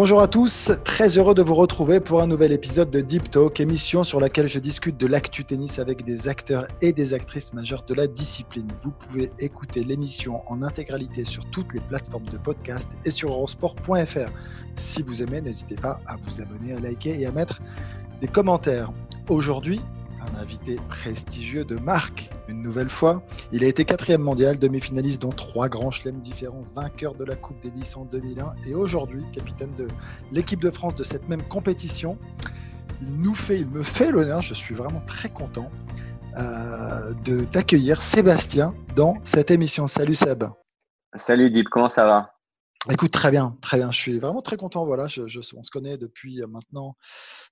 Bonjour à tous, très heureux de vous retrouver pour un nouvel épisode de Deep Talk, émission sur laquelle je discute de l'actu tennis avec des acteurs et des actrices majeures de la discipline. Vous pouvez écouter l'émission en intégralité sur toutes les plateformes de podcast et sur eurosport.fr. Si vous aimez, n'hésitez pas à vous abonner, à liker et à mettre des commentaires. Aujourd'hui, un invité prestigieux de marque, une nouvelle fois. Il a été quatrième mondial, demi-finaliste dans trois grands chelems différents, vainqueur de la Coupe Davis en 2001 et aujourd'hui capitaine de l'équipe de France de cette même compétition. Il nous fait, il me fait l'honneur, je suis vraiment très content euh, de t'accueillir Sébastien dans cette émission. Salut Seb. Salut Deep, comment ça va? Écoute, très bien, très bien. Je suis vraiment très content. Voilà, je, on se connaît depuis euh, maintenant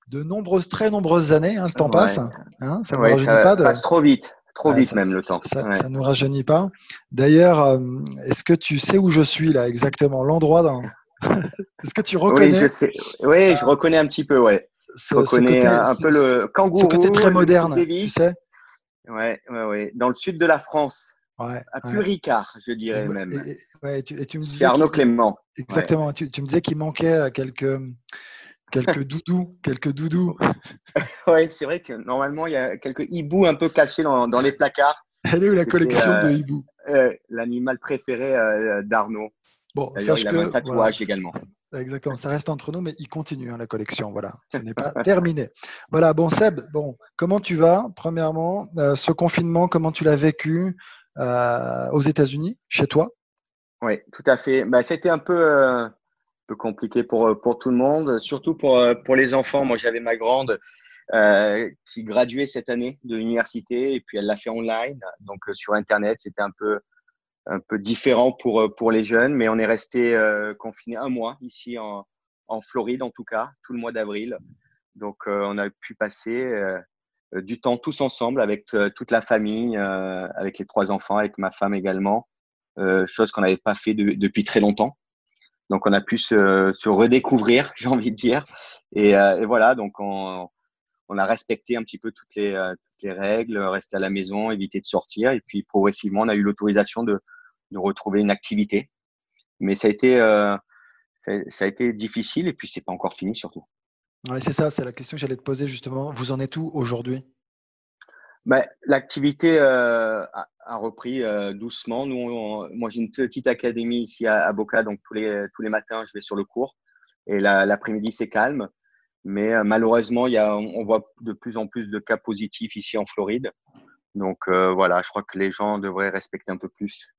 de nombreuses, très nombreuses années. Hein, le temps passe. Hein, ça ne passe trop vite, trop vite même le temps. Ça ne nous rajeunit pas. D'ailleurs, euh, est-ce que tu sais où je suis là exactement, l'endroit dans... Est-ce que tu reconnais Oui, je sais. Oui, je reconnais un petit peu. Ouais. je reconnais un, peu le kangourou. Ce côté très moderne. Tu sais? Ouais, ouais, ouais. Dans le sud de la France. Ouais, plus Ricard, je dirais même. Et, tu, me disais Arnaud Clément. Exactement. Tu, me disais qu'il manquait euh, quelques, quelques doudous. quelques doudous. oui, c'est vrai que normalement, il y a quelques hiboux un peu cachés dans, dans les placards. Elle est où la collection de euh, hiboux? euh, L'animal préféré d'Arnaud. Bon, D'ailleurs, il a un tatouage également. Exactement, ça reste entre nous, mais il continue hein, la collection. Voilà, ce n'est pas terminé. Voilà, bon Seb, bon, comment tu vas Premièrement, ce confinement, comment tu l'as vécu? euh, aux États-Unis, chez toi? Oui, tout à fait. Bah, C'était un peu, euh, un peu compliqué pour, euh, pour tout le monde, surtout pour, pour les enfants. Moi, j'avais ma grande qui graduait cette année de l'université et puis elle l'a fait online, donc sur Internet. C'était un peu, un peu différent pour, pour les jeunes, mais on est resté confiné un mois ici en, en Floride, en tout cas, tout le mois d'avril. Donc, on a pu passer euh, du temps tous ensemble avec euh, toute la famille, euh, avec les trois enfants, avec ma femme également, chose qu'on n'avait pas fait depuis très longtemps. Donc on a pu se, se redécouvrir, j'ai envie de dire. Et, et voilà, donc on, on, a respecté un petit peu toutes les, toutes les règles, rester à la maison, éviter de sortir. Et puis progressivement, on a eu l'autorisation de, de retrouver une activité. Mais ça a été, ça a été difficile et puis c'est pas encore fini surtout. C'est ça, c'est la question que j'allais te poser justement. Vous en êtes où aujourd'hui? Bah, L'activité euh, a, repris euh, doucement. Moi, j'ai une petite académie ici à, Boca, donc tous les, tous les matins, je vais sur le cours. Et l'après-midi, c'est calme. Mais euh, malheureusement, y a, on voit de plus en plus de cas positifs ici en Floride. Donc voilà, je crois que les gens devraient respecter un peu plus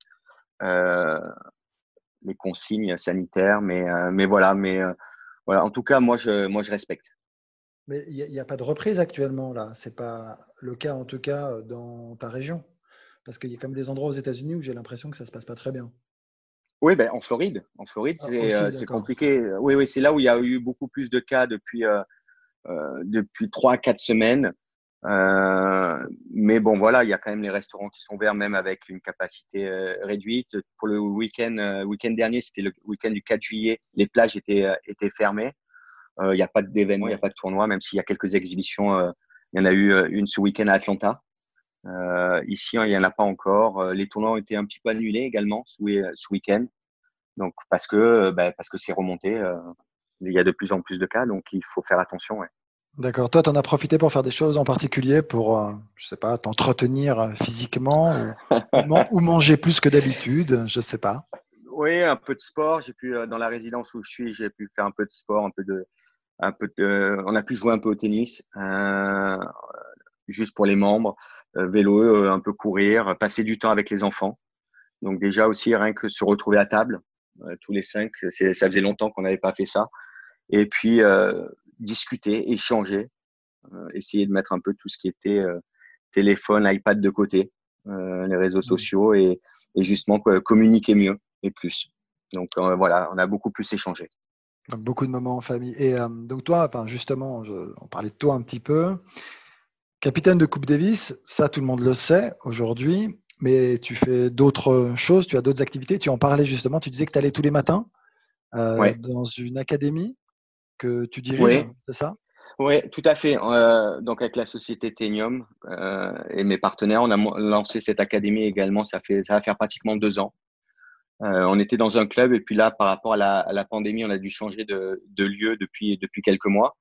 les consignes sanitaires. Mais voilà, mais voilà, en tout cas, moi, je, moi, je respecte. Mais il n'y a, pas de reprise actuellement, là. Ce n'est pas le cas, en tout cas, dans ta région. Parce qu'il y a comme des endroits aux États-Unis où j'ai l'impression que ça ne se passe pas très bien. Oui, ben, en Floride. En Floride, ah, c'est euh, compliqué. Oui, oui, c'est là où il y a eu beaucoup plus de cas depuis, euh, euh, depuis 3-4 semaines. Euh, mais bon, voilà, il y a quand même les restaurants qui sont ouverts, même avec une capacité euh, réduite. Pour le week-end euh, week dernier, c'était le week-end du 4 juillet, les plages étaient, étaient fermées. Il n'y a pas d'événements, il n'y a pas de tournoi, même s'il y a quelques exhibitions. il y en a eu une ce week-end à Atlanta. ici, il n'y en a pas encore. les tournois ont été un petit peu annulés également ce, ce week-end. Donc, parce que bah, parce que c'est remonté. il y a de plus en plus de cas, donc il faut faire attention. Ouais. D'accord. Toi, tu en as profité pour faire des choses en particulier pour, euh, je sais pas, t'entretenir euh, physiquement ou, manger plus que d'habitude, je sais pas. Oui, un peu de sport. J'ai pu, euh, dans la résidence où je suis, j'ai pu faire un peu de sport, un peu de, un peu de, on a pu jouer un peu au tennis, juste pour les membres, vélo, un peu courir, passer du temps avec les enfants. Donc déjà aussi, rien que se retrouver à table, tous les cinq, ça faisait longtemps qu'on n'avait pas fait ça. Et puis, discuter, échanger, euh, essayer de mettre un peu tout ce qui était euh, téléphone, iPad de côté. les réseaux mmh. sociaux et, justement communiquer mieux et plus. Donc voilà, on a beaucoup plus échangé. Donc beaucoup de moments en famille. Et donc toi, enfin, justement, on parlait de toi un petit peu. Capitaine de Coupe Davis, ça tout le monde le sait aujourd'hui, mais tu fais d'autres choses, tu as d'autres activités. Tu en parlais justement, tu disais que tu allais tous les matins dans une académie que tu diriges, c'est ça? Oui, tout à fait. Euh, donc avec la société Tenium euh, et mes partenaires, on a lancé cette académie également. Ça fait, ça va faire pratiquement deux ans. Euh, on était dans un club et puis là, par rapport à la, à la pandémie, on a dû changer de, de, lieu depuis depuis quelques mois.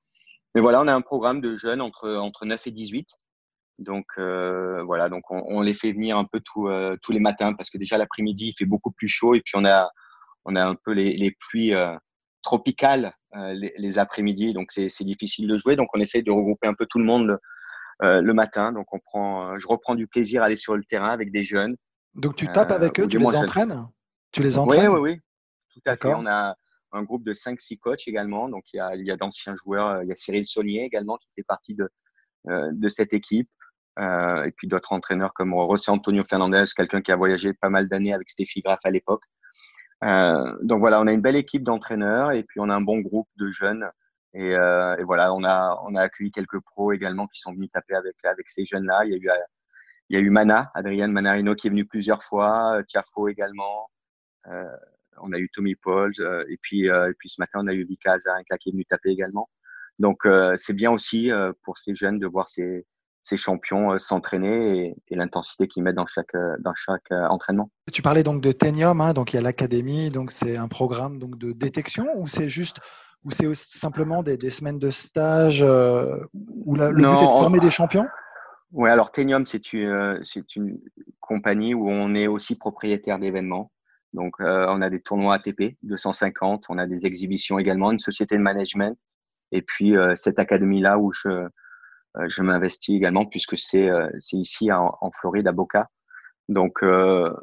Mais voilà, on a un programme de jeunes entre entre 9 et 18. Donc voilà, donc on, on, les fait venir un peu tout, tous les matins parce que déjà l'après-midi il fait beaucoup plus chaud et puis on a on a un peu les, les pluies tropicales euh, les, après-midi, donc c'est difficile de jouer. Donc on essaye de regrouper un peu tout le monde euh, le matin. Donc on prend, euh, je reprends du plaisir à aller sur le terrain avec des jeunes. Donc tu tapes avec eux, tu les entraînes? Tu les entraînes? Oui, oui, oui. Tout à fait. On a un groupe de 5-6 coachs également. Donc il y a, il y a d'anciens joueurs. Il y a Cyril Saunier également qui fait partie de, de cette équipe. et puis d'autres entraîneurs comme José Antonio Fernandez, quelqu'un qui a voyagé pas mal d'années avec Stéphie Graff à l'époque. Euh, donc voilà, on a une belle équipe d'entraîneurs et puis on a un bon groupe de jeunes. Et, euh, et, voilà, on a, on a accueilli quelques pros également qui sont venus taper avec, avec ces jeunes-là. Il y a eu, il y a eu Mana, Adrienne Manarino qui est venu plusieurs fois, Tiafo également. Euh, on a eu Tommy Pauls euh, et puis euh, et puis ce matin on a eu Vika Azarenka qui est venu taper également. Donc c'est bien aussi pour ces jeunes de voir ces, ces champions euh, s'entraîner et, l'intensité qu'ils mettent dans chaque, euh, dans chaque euh, entraînement. Tu parlais donc de Tenium, hein, donc il y a l'académie, donc c'est un programme donc de détection ou c'est juste ou c'est simplement des, des, semaines de stage où le but est de former des champions? Oui, alors Tenium, c'est une, c'est une compagnie où on est aussi propriétaire d'événements. Donc, on a des tournois ATP 250, on a des exhibitions également, une société de management, et puis cette académie-là où je, euh, je m'investis également puisque c'est euh, ici en, Floride, à Boca. Donc, euh,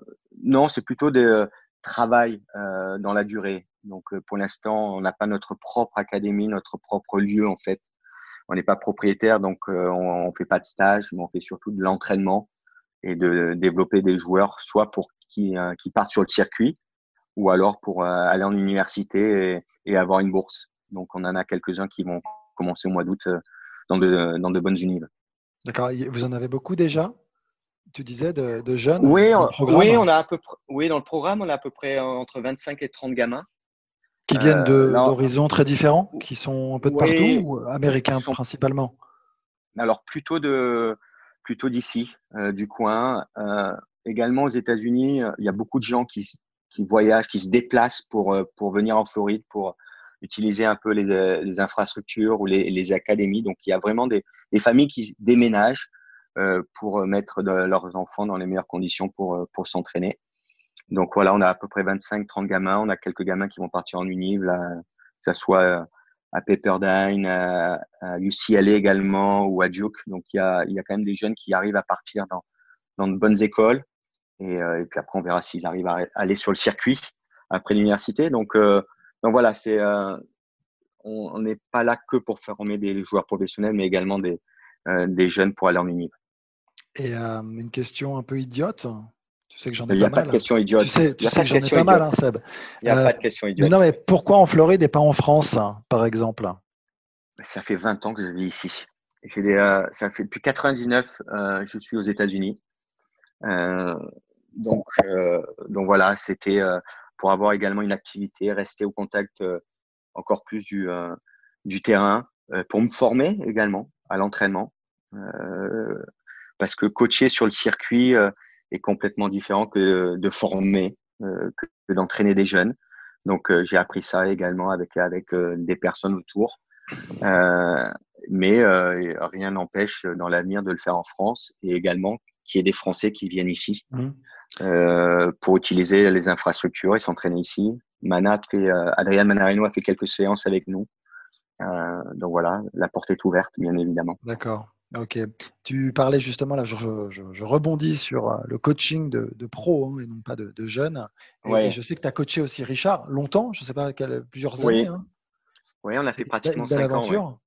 non, c'est plutôt des travail dans la durée. Donc, pour l'instant, on n'a pas notre propre académie, notre propre lieu, en fait. On n'est pas propriétaire, donc on ne fait pas de stage, mais on fait surtout de l'entraînement et de développer des joueurs, soit pour qui, qui partent sur le circuit, ou alors pour aller en université et, avoir une bourse. Donc, on en a quelques-uns qui vont commencer au mois d'août dans de, dans de bonnes unités. D'accord. Vous en avez beaucoup déjà tu disais de, jeunes oui, oui, on a à peu oui, dans le programme, on a à peu près entre 25 et 30 gamins. Qui viennent euh, d'horizons très différents, qui sont un peu de partout ou américains principalement? Alors plutôt de plutôt d'ici, euh, du coin. Euh, également aux États-Unis, il y a beaucoup de gens qui, qui voyagent, qui se déplacent pour, pour venir en Floride pour, utiliser un peu les, infrastructures ou les, académies. Donc, il y a vraiment des, familles qui déménagent euh, pour mettre leurs enfants dans les meilleures conditions pour, euh, pour s'entraîner. Donc, voilà, on a à peu près 25-30 gamins. On a quelques gamins qui vont partir en univ, là, que ce soit euh, à Pepperdine, à, UCLA également ou à Duke. Donc, il y, a, il y a quand même des jeunes qui arrivent à partir dans, dans de bonnes écoles. Et, et puis après, on verra s'ils arrivent à aller sur le circuit après l'université. Donc, donc voilà, c'est euh, on n'est pas là que pour former des joueurs professionnels, mais également des, euh, des jeunes pour aller en mini. Et euh, une question un peu idiote. Tu sais que j'en ai pas mal. Il n'y a pas de question idiote. Tu sais, tu sais que j'en ai pas mal, hein, Seb. Il n'y a pas de question idiote. Mais non, mais pourquoi en Floride et pas en France, par exemple? Ça fait 20 ans que je vis ici. Des, ça fait depuis 99, je suis aux États-Unis. donc, donc voilà, c'était pour avoir également une activité, rester au contact euh, encore plus du, euh, terrain, euh, pour me former également à l'entraînement. parce que coacher sur le circuit est complètement différent que de former, que, d'entraîner des jeunes. Donc j'ai appris ça également avec, avec des personnes autour. mais rien n'empêche dans l'avenir de le faire en France et également qu'il y ait des Français qui viennent ici mmh. euh, pour utiliser les infrastructures et s'entraîner ici. Mana fait, euh, Adrien Manarino a fait quelques séances avec nous. Euh, donc voilà, la porte est ouverte, bien évidemment. D'accord. Ok. Tu parlais justement, là, je, je, rebondis sur le coaching de, de pros hein, et non pas de, de jeunes. Et, je sais que tu as coaché aussi Richard longtemps, je ne sais pas, quel, plusieurs années. Hein. Oui, on a fait pratiquement 5 ans.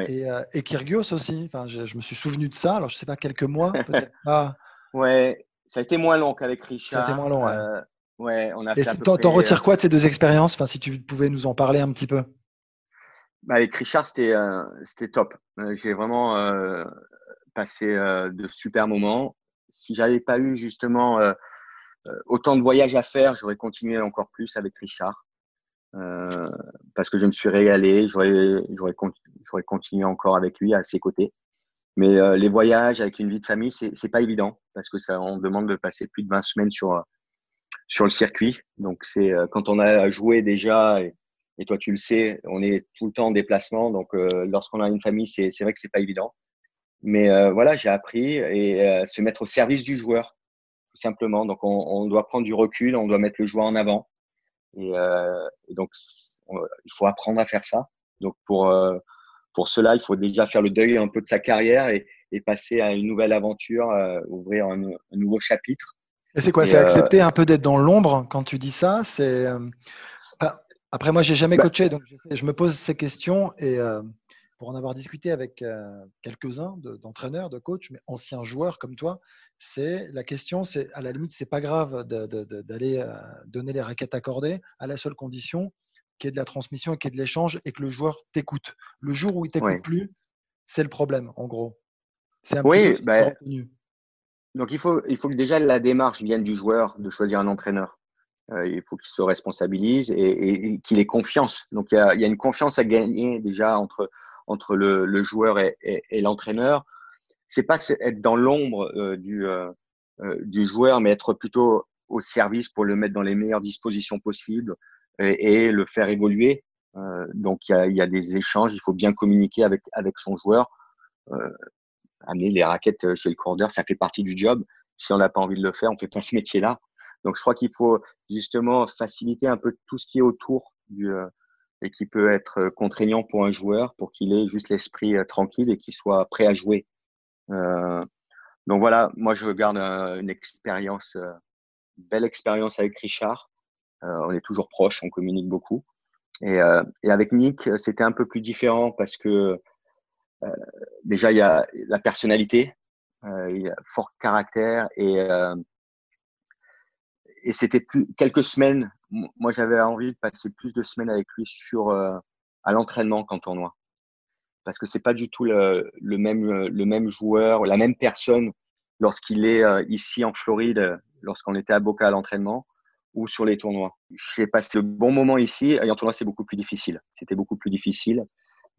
Et, euh, Kyrgios aussi. Enfin, je, me suis souvenu de ça. Alors, je sais pas, quelques mois, peut-être pas. Ouais. Ça a été moins long qu'avec Richard. Ça a été moins long, ouais. Euh, ouais on a Et fait t'en près, retires quoi de ces deux expériences? Enfin, Si tu pouvais nous en parler un petit peu. Bah, avec Richard, c'était euh, c'était top. Euh, J'ai vraiment euh, passé euh, de super moments. Si j'avais pas eu justement euh, euh, autant de voyages à faire, j'aurais continué encore plus avec Richard. Euh, parce que je me suis régalé, j'aurais j'aurais con- j'aurais continué encore avec lui à ses côtés. Mais euh, les voyages avec une vie de famille, c'est pas évident parce que ça on demande de passer plus de 20 semaines sur euh, sur le circuit. Donc c'est euh, quand on a joué déjà et, et toi tu le sais, on est tout le temps en déplacement. Donc euh, lorsqu'on a une famille, c'est vrai que c'est pas évident. Mais voilà, j'ai appris et se mettre au service du joueur tout simplement. Donc on, on doit prendre du recul, on doit mettre le joueur en avant. Et, euh, et donc on- il faut apprendre à faire ça. Donc pour euh, pour cela, il faut déjà faire le deuil un peu de sa carrière et, et passer à une nouvelle aventure, euh, ouvrir un, un nouveau chapitre. Et c'est quoi? C'est accepter un peu d'être dans l'ombre quand tu dis ça? C'est après moi j'ai jamais Bah- coaché donc je, me pose ces questions et pour en avoir discuté avec euh, quelques-uns de- d'entraîneurs, de, coachs, mais anciens joueurs comme toi, c'est la question, c'est à la limite c'est pas grave d'aller euh, donner les raquettes accordées à la seule condition qu'il y ait de la transmission qu'il y ait de l'échange et que le joueur t'écoute. Le jour où il t'écoute Oui. plus, c'est le problème en gros. C'est un Oui, petit bah. Donc il faut, il faut que déjà la démarche vienne du joueur de choisir un entraîneur. Euh, il faut qu'il se responsabilise et, et- et qu'il ait confiance. Donc il y, a, il y a une confiance à gagner déjà entre, entre le, le joueur et, et, et l'entraîneur. C'est pas être dans l'ombre euh, du, euh, euh, du joueur, mais être plutôt au service pour le mettre dans les meilleures dispositions possibles et, et le faire évoluer. Euh, donc il y, a, y a des échanges, il faut bien communiquer avec, avec son joueur. Euh, amener les raquettes chez le coureur, ça fait partie du job. Si on n'a pas envie de le faire, on fait pas ce métier-là. Donc, je crois qu'il faut justement faciliter un peu tout ce qui est autour du, euh, et qui peut être contraignant pour un joueur pour qu'il ait juste l'esprit euh, tranquille et qu'il soit prêt à jouer. Euh, donc voilà, moi je garde euh, une expérience, euh, belle expérience avec Richard. Euh, on est toujours proches, on communique beaucoup. Et, euh, avec Nick, c'était un peu plus différent parce que euh, déjà il y a la personnalité, euh, il y a fort caractère et euh, et c'était quelques semaines. Moi, j'avais envie de passer plus de semaines avec lui sur euh, à l'entraînement qu'en tournoi, parce que c'est pas du tout le, le même le même joueur, la même personne lorsqu'il est euh, ici en Floride, euh, lorsqu'on était à Boca à l'entraînement ou sur les tournois. J'ai passé le bon moment ici et en tournoi c'est beaucoup plus difficile. C'était beaucoup plus difficile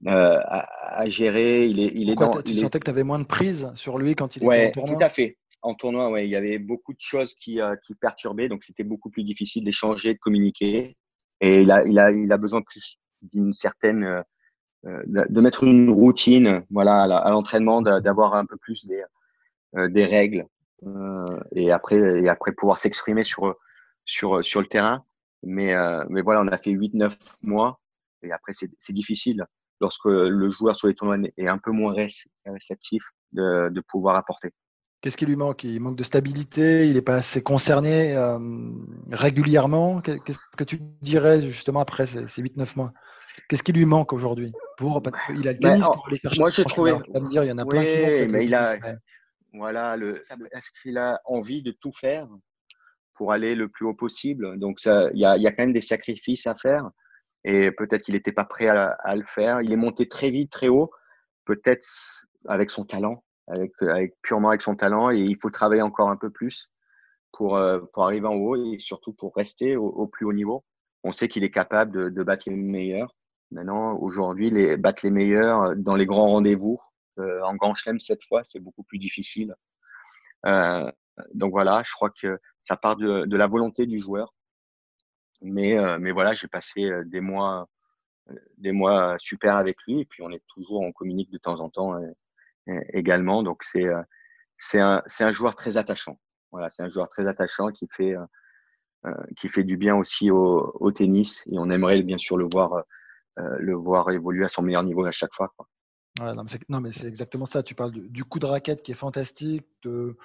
euh, à, à gérer. Il est il est dans tu il est- sentais que tu avais moins de prise sur lui quand il était Ouais, en tournoi? tout à fait. En tournoi, ouais, il y avait beaucoup de choses qui, euh, qui perturbaient, donc c'était beaucoup plus difficile d'échanger, de communiquer. Et il a, il a, il a besoin d'une certaine, euh, euh, de mettre une routine, voilà, à l'entraînement, d'a- d'avoir un peu plus des, des règles, et après, et après pouvoir s'exprimer sur, sur, sur le terrain. Mais, mais voilà, on a fait 8-9 mois, et après c'est difficile lorsque le joueur sur les tournois est un peu moins réc- réceptif de, de pouvoir apporter. Qu'est-ce qui lui manque? Il manque de stabilité, il n'est pas assez concerné euh, régulièrement? Qu'est- Qu'est-ce que tu dirais justement après ces, ces 8-9 mois? Qu'est-ce qui lui manque aujourd'hui pour qu'il a le Ben, pour aller chercher moi, j'ai trouvé- vas me dire, il y en a plein qui Oui, manquent mais il a- mais- Voilà, le, est-ce qu'il a envie de tout faire pour aller le plus haut possible? Donc, ça- il y a, il y a quand même des sacrifices à faire et peut-être qu'il n'était pas prêt à, à le faire. Il est monté très vite, très haut, peut-être avec son talent, avec, avec purement avec son talent et il faut travailler encore un peu plus pour, euh, pour arriver en haut et surtout pour rester au, plus haut niveau. On sait qu'il est capable de, de battre les meilleurs. Maintenant, aujourd'hui, les, battre les meilleurs dans les grands rendez-vous, euh, en Grand Chelem cette fois, c'est beaucoup plus difficile. Euh, donc voilà, je crois que ça part de, de la volonté du joueur. Mais, euh, mais voilà, j'ai passé euh, des mois, euh, des mois super avec lui et puis on est toujours, on communique de temps en temps euh, euh, également. Donc c'est euh, c'est un, un joueur très attachant. Voilà, c'est un joueur très attachant qui fait, euh, euh, qui fait du bien aussi au, tennis et on aimerait bien sûr le voir, le voir évoluer à son meilleur niveau à chaque fois. Non, mais c'est- exactement ça. Tu parles du, coup de raquette qui est fantastique, de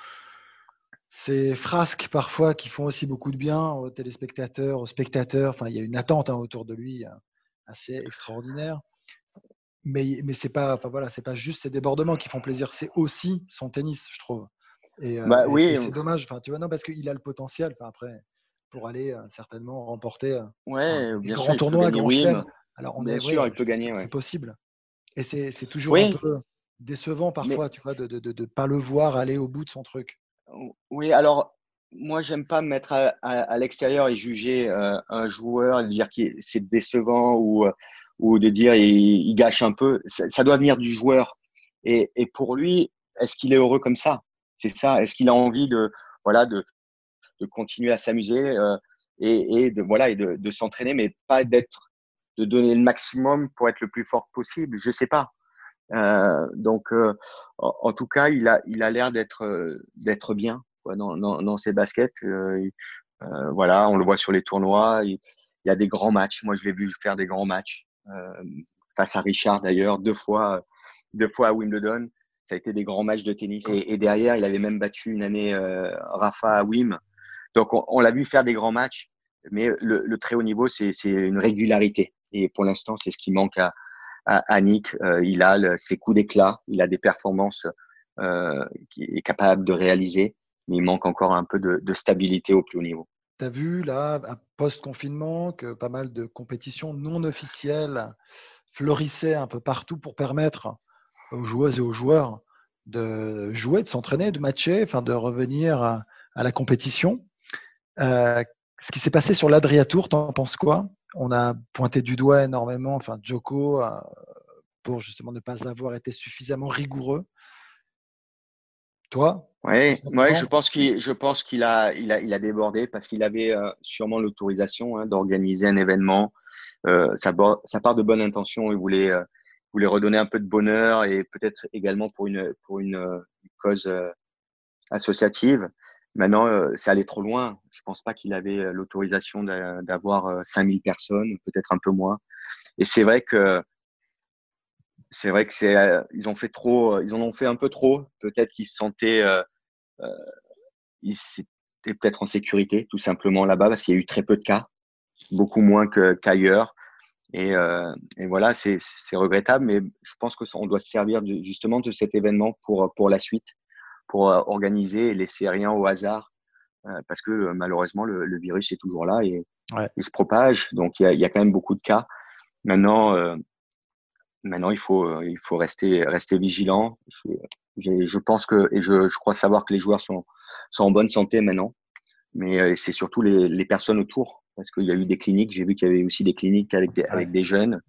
ces frasques parfois qui font aussi beaucoup de bien aux téléspectateurs, aux spectateurs. Enfin, il y a une attente hein, autour de lui euh, assez extraordinaire. Mais, mais c'est pas, enfin voilà, c'est pas juste ces débordements qui font plaisir, c'est aussi son tennis, je trouve. Et, bah, oui. c'est dommage, enfin, tu vois, non, parce qu'il a le potentiel, après, pour aller certainement remporter ouais, un, bien grand tournoi, grand chelem. Alors, on bien sûr, il peut gagner. C'est possible. Et c'est toujours un peu décevant parfois, tu vois, de ne de, de, pas le voir aller au bout de son truc. Oui, alors moi, j'aime pas me mettre à, l'extérieur et juger euh, un joueur, et dire que c'est décevant ou, euh, ou de dire il, gâche un peu. Ça, doit venir du joueur. Et, et pour lui, est-ce qu'il est heureux comme ça? C'est ça. Est-ce qu'il a envie de voilà de, de continuer à s'amuser euh, et, et, de voilà et de, de s'entraîner, mais pas d'être de donner le maximum pour être le plus fort possible? Je sais pas. Euh, donc, euh, en, tout cas, il a il a l'air d'être d'être bien dans, dans, ses baskets. Euh, euh, voilà, on le voit sur les tournois. Il, y a des grands matchs. Moi, je l'ai vu faire des grands matchs euh, face à Richard d'ailleurs, deux fois, deux fois à Wimbledon. Ça a été des grands matchs de tennis. Et, derrière, il avait même battu une année Rafa à Wim. Donc, on, l'a vu faire des grands matchs. Mais le, très haut niveau, c'est une régularité. Et pour l'instant, c'est ce qui manque à, à, Nick. il a ses coups d'éclat, il a des performances euh, qu'il est capable de réaliser mais il manque encore un peu de, stabilité au plus haut niveau. Tu as vu là, post-confinement, que pas mal de compétitions non officielles fleurissaient un peu partout pour permettre aux joueuses et aux joueurs de jouer, de s'entraîner, de matcher, enfin de revenir à, la compétition. Euh, ce qui s'est passé sur l'Adria Tour, t'en penses quoi? On a pointé du doigt énormément, enfin Joko, euh, pour justement ne pas avoir été suffisamment rigoureux. Toi? Oui, ouais, je pense qu'il, je pense qu'il a, il a, il a débordé parce qu'il avait euh, sûrement l'autorisation hein, d'organiser un événement. Euh, ça, ça, part de bonne intention. Il voulait, euh, voulait redonner un peu de bonheur et peut-être également pour une, pour une, euh, cause euh, associative. Maintenant, ça allait trop loin. Je pense pas qu'il avait l'autorisation d'avoir 5000 personnes, peut-être un peu moins. Et c'est vrai que c'est vrai que c'est euh, ils ont fait trop, euh, ils en ont fait un peu trop. Peut-être qu'ils se sentaient, euh, euh, ils étaient peut-être en sécurité tout simplement là-bas parce qu'il y a eu très peu de cas, beaucoup moins qu'ailleurs. et, euh, et, voilà, c'est regrettable, mais je pense que on doit se servir de, justement de cet événement pour pour la suite, pour organiser et laisser rien au hasard, parce que malheureusement le, le, virus est toujours là et ouais. il se propage. Donc il y a, il y a quand même beaucoup de cas. Maintenant, Maintenant, il faut, euh, il faut rester, rester vigilant. Je, je pense que, et je, je, crois savoir que les joueurs sont, sont en bonne santé maintenant, mais euh, c'est surtout les, les, personnes autour, parce qu'il y a eu des cliniques. J'ai vu qu'il y avait aussi des cliniques avec des, avec des jeunes.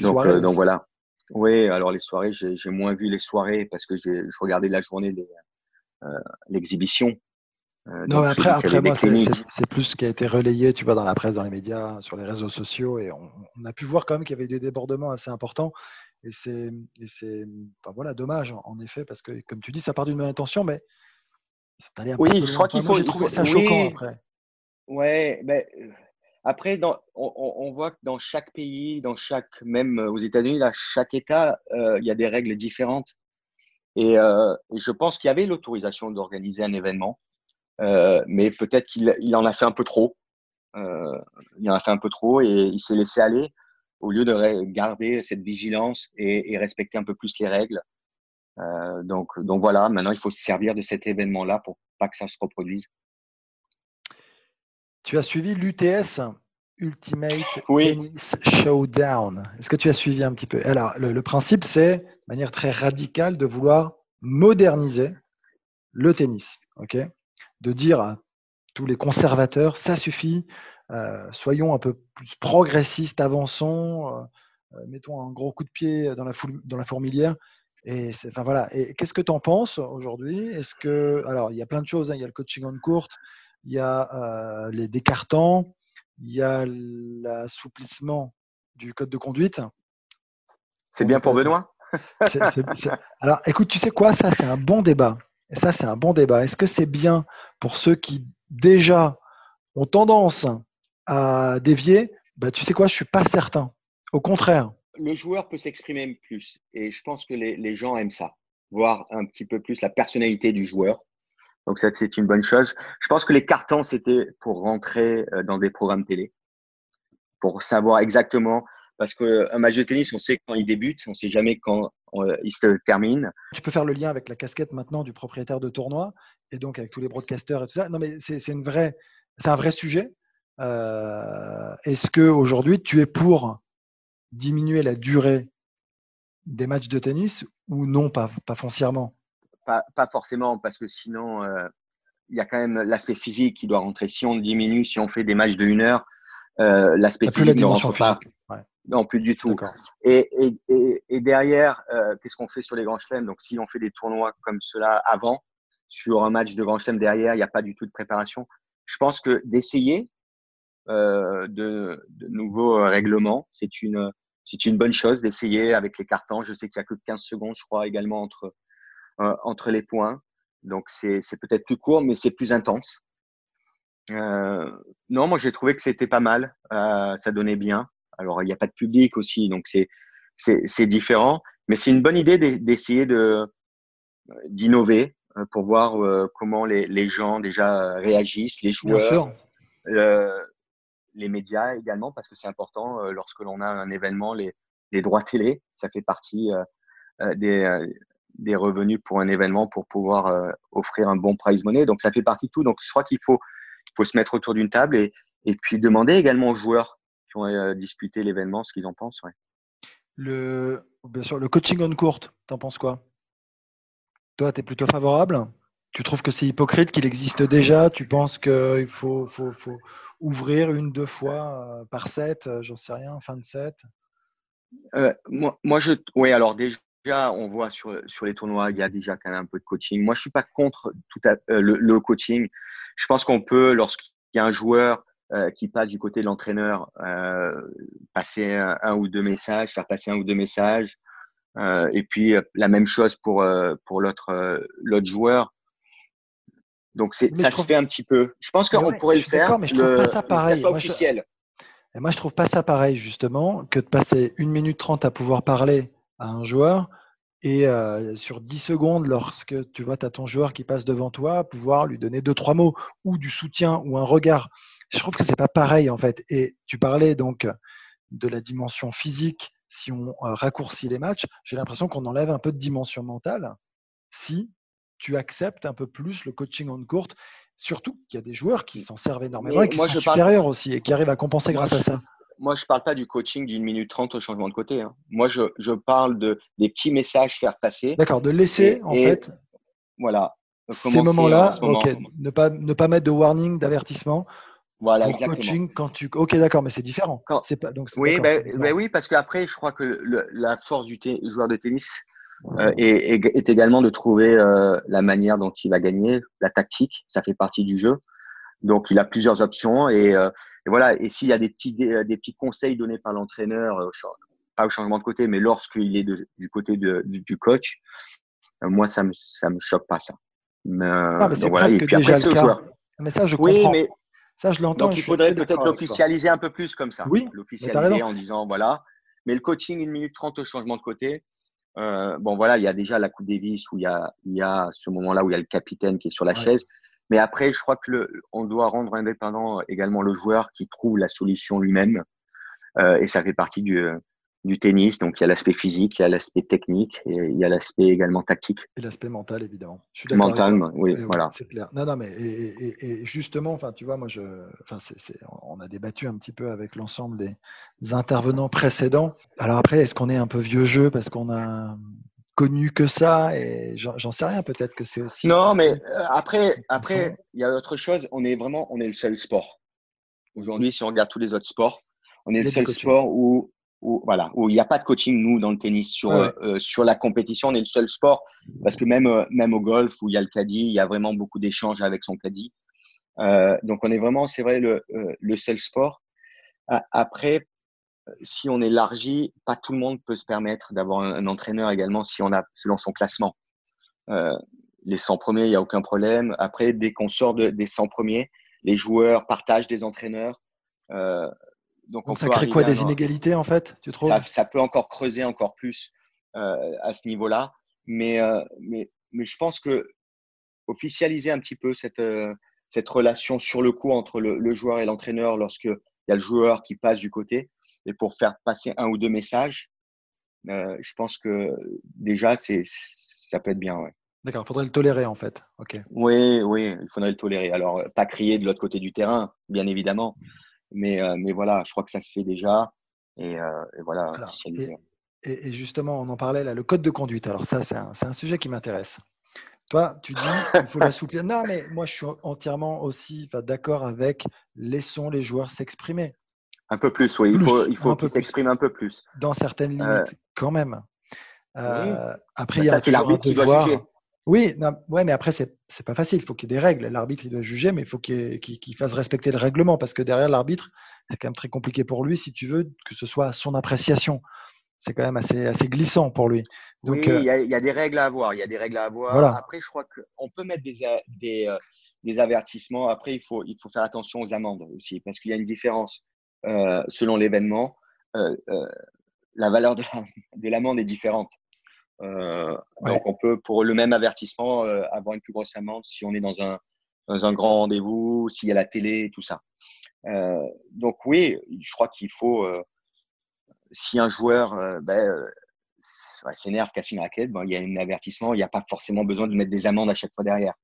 donc, euh, donc voilà. Oui, alors les soirées, j'ai moins vu les soirées parce que je regardais la journée l'exhibition. Euh, non, mais après, après moi, c'est plus ce qui a été relayé, tu vois, dans la presse, dans les médias, sur les réseaux sociaux, et on, a pu voir quand même qu'il y avait des débordements assez importants. Et c'est, enfin, voilà, dommage, en effet, parce que, comme tu dis, ça part d'une bonne intention, mais ils sont allés un oui, je crois qu'il faut. Trouvé ça choquant après. Ouais, mais ben, après, dans, on, on, voit que dans chaque pays, dans chaque, même aux États-Unis, là, chaque État, euh, il y a des règles différentes. Et, euh, et je pense qu'il y avait l'autorisation d'organiser un événement. Euh, mais peut-être qu'il il en a fait un peu trop. Euh, il en a fait un peu trop et il s'est laissé aller au lieu de garder cette vigilance et, et respecter un peu plus les règles. Euh, donc, donc voilà, maintenant il faut se servir de cet événement-là pour pas que ça se reproduise. Tu as suivi l'UTS, Ultimate Tennis Showdown. Est-ce que tu as suivi un petit peu? Alors, le, le principe, c'est de manière très radicale de vouloir moderniser le tennis. ok? De dire à tous les conservateurs, ça suffit, euh, soyons un peu plus progressistes, avançons, euh, euh, mettons un gros coup de pied dans la, dans la fourmilière. Et enfin voilà. Et qu'est-ce que tu en penses aujourd'hui? Est-ce que alors il y a plein de choses. Hein. Il y a le coaching en courte, il y a les décartants, il y a l'assouplissement du code de conduite. C'est bien pour Benoît? Alors, écoute, tu sais quoi? Ça, c'est un bon débat. Et ça, c'est un bon débat. Est-ce que c'est bien pour ceux qui déjà ont tendance à dévier bah, Tu sais quoi, je ne suis pas certain. Au contraire. Le joueur peut s'exprimer plus. Et je pense que les, les, gens aiment ça. Voir un petit peu plus la personnalité du joueur. Donc, ça, c'est une bonne chose. Je pense que les cartons, c'était pour rentrer euh, dans des programmes télé. Pour savoir exactement. Parce qu'un match de tennis, on sait quand il débute, on ne sait jamais quand il se termine. Tu peux faire le lien avec la casquette maintenant du propriétaire de tournoi et donc avec tous les broadcasters et tout ça. Non, mais c'est une vraie, c'est un vrai sujet. Euh, est-ce que aujourd'hui tu es pour diminuer la durée des matchs de tennis ou non, pas, pas foncièrement? Pas, pas, forcément, parce que sinon, euh, il y a quand même l'aspect physique qui doit rentrer. Si on diminue, si on fait des matchs de une heure, euh, l'aspect physique ne rentre pas. Non, plus du tout. Et, et, et, derrière, euh, qu'est-ce qu'on fait sur les grands chelems? Donc, si on fait des tournois comme cela avant, sur un match de grand chelem derrière, il n'y a pas du tout de préparation. Je pense que d'essayer euh, de, de, nouveaux règlements, c'est une, c'est une bonne chose d'essayer avec les cartons. Je sais qu'il n'y a que 15 secondes, je crois, également entre, euh, entre les points. Donc, c'est, c'est peut-être plus court, mais c'est plus intense. Non, moi j'ai trouvé que c'était pas mal, ça donnait bien. Alors il n'y a pas de public aussi, donc c'est différent, mais c'est une bonne idée d'essayer de d'innover euh, pour voir euh, comment les, les, gens déjà réagissent, les joueurs, les médias également, parce que c'est important lorsque l'on a un événement, les, les droits télé, ça fait partie des, des revenus pour un événement pour pouvoir offrir un bon prize money. Donc ça fait partie de tout. Donc je crois qu'il faut faut se mettre autour d'une table et, et puis demander également aux joueurs qui ont euh, disputé l'événement ce qu'ils en pensent. Ouais. Le, bien sûr, le coaching on courte, t'en penses quoi? Toi, tu es plutôt favorable? Tu trouves que c'est hypocrite qu'il existe déjà? Tu penses qu'il faut, faut, faut, ouvrir une, deux fois euh, par set euh, J'en sais rien, fin de set euh, moi, moi, je. Oui, alors déjà, on voit sur, sur les tournois, il y a déjà quand même un peu de coaching. Moi, je suis pas contre tout à, le, le, coaching je pense qu'on peut, lorsqu'il y a un joueur euh, qui passe du côté de l'entraîneur, euh, passer un, ou deux messages, faire passer un ou deux messages. Euh, et puis la même chose pour pour l'autre l'autre joueur. Donc c'est ça se fait un petit peu. Je pense qu'on pourrait le faire, mais je trouve pas ça pareil. moi, officiel. Je... Et moi je trouve pas ça pareil justement que de passer une minute trente à pouvoir parler à un joueur et euh, sur 10 secondes, lorsque tu vois, tu as ton joueur qui passe devant toi, pouvoir lui donner deux, trois mots ou du soutien ou un regard. Je trouve que c'est pas pareil en fait. Et tu parlais donc de la dimension physique si on euh, raccourcit les matchs. J'ai l'impression qu'on enlève un peu de dimension mentale si tu acceptes un peu plus le coaching en courte. Surtout qu'il y a des joueurs qui s'en servent énormément et qui sont supérieurs aussi et qui arrivent à compenser grâce à ça moi, je ne parle pas du coaching d'une minute trente au changement de côté. Hein. Moi, je, je, parle de, des petits messages faire passer. D'accord, de laisser, en fait. Voilà. Ces moments-là, ne, pas, ne pas mettre de warning, d'avertissement. Voilà, exactement. Coaching quand tu. Ok, d'accord, mais c'est différent. C'est pas donc. Oui, ben, ben, oui, parce qu'après, je crois que le, la force du joueur de tennis euh, est, est, également de trouver euh, la manière dont il va gagner, la tactique. Ça fait partie du jeu. Donc, il a plusieurs options et euh, et voilà. Et s'il y a des petits, des, petits conseils donnés par l'entraîneur, euh, pas au changement de côté, mais lorsqu'il est du côté de, du coach, euh, moi, ça me, ça me choque pas ça. Mais, ah, mais voilà. Et puis après, c'est joueur. Mais ça, je comprends. Oui, mais ça, je l'entends. Donc, il faudrait peut-être l'officialiser un peu plus comme ça. Oui. L'officialiser en disant, voilà. Mais le coaching, une minute trente au changement de côté. Euh, bon, voilà, il y a déjà la Coupe Davis où il y a, il y a ce moment-là où il y a le capitaine qui est sur la chaise. Mais après, je crois que le, on doit rendre indépendant également le joueur qui trouve la solution lui-même. Euh, et ça fait partie du, du tennis. Donc, il y a l'aspect physique, il y a l'aspect technique et il y a l'aspect également tactique. Et l'aspect mental, évidemment. Je suis mental, oui, voilà. c'est clair. Non, non, mais et, et, justement, enfin, tu vois, moi, je, enfin, c'est, on a débattu un petit peu avec l'ensemble des intervenants précédents. Alors après, est-ce qu'on est un peu vieux jeu parce qu'on a connu que ça et j'en sais rien peut-être que c'est aussi non mais euh, après après il y a autre chose on est vraiment on est le seul sport aujourd'hui si on regarde tous les autres sports on est le seul sport où, où voilà où il n'y a pas de coaching nous dans le tennis sur euh, sur la compétition on est le seul sport parce que même euh, même au golf où il y a le caddie il y a vraiment beaucoup d'échanges avec son caddie donc on est vraiment c'est vrai le le seul sport après si on élargit, pas tout le monde peut se permettre d'avoir un, entraîneur également si on a selon son classement. Euh, les 100 premiers, il n'y a aucun problème. Après, dès qu'on sort des 100 premiers, les joueurs partagent des entraîneurs. Euh, donc, on ça crée quoi Des inégalités en fait, tu trouves? Ça, peut encore creuser encore plus euh, à ce niveau-là. Mais, mais, mais je pense que officialiser un petit peu cette, cette relation sur le coup entre le, le joueur et l'entraîneur lorsqu'il y a le joueur qui passe du côté, et pour faire passer un ou deux messages, je pense que déjà, c'est, ça peut être bien. Ouais. D'accord, il faudrait le tolérer en fait. Ok. Oui, oui, il faudrait le tolérer. Alors, pas crier de l'autre côté du terrain, bien évidemment, mais, mais voilà, je crois que ça se fait déjà. Et, voilà. et, justement, on en parlait là, le code de conduite. Alors, ça, c'est un, un, sujet qui m'intéresse. Toi, tu dis qu'il faut l'assouplir. Non, mais moi, je suis entièrement aussi d'accord avec laissons les joueurs s'exprimer. Un peu plus, oui. il faut, il faut qu'ils s'expriment un peu plus. Dans certaines euh, limites, quand même. Euh, Après, bah, il y a c'est l'arbitre qui doit juger. Oui, non, ouais, mais après, c'est n'est pas facile. Il faut qu'il y ait des règles. L'arbitre, il doit juger, mais il faut qu'il fasse respecter le règlement parce que derrière l'arbitre, c'est quand même très compliqué pour lui, si tu veux, que ce soit son appréciation. C'est quand même assez, assez glissant pour lui. Donc, oui, euh, il y, a des règles à avoir. Il y a des règles à avoir. Après, je crois qu'on peut mettre des, des, euh, des, avertissements. Après, il faut, il faut faire attention aux amendes aussi parce qu'il y a une différence euh, selon l'événement. la valeur de l'amende est différente. Donc, on peut, pour le même avertissement, avoir une plus grosse amende si on est dans un, dans un grand rendez-vous, s'il y a la télé, tout ça. donc, oui, je crois qu'il faut, si un joueur ben, s'énerve, casse une raquette, il y a un avertissement, il n'y a pas forcément besoin de mettre des amendes à chaque fois derrière.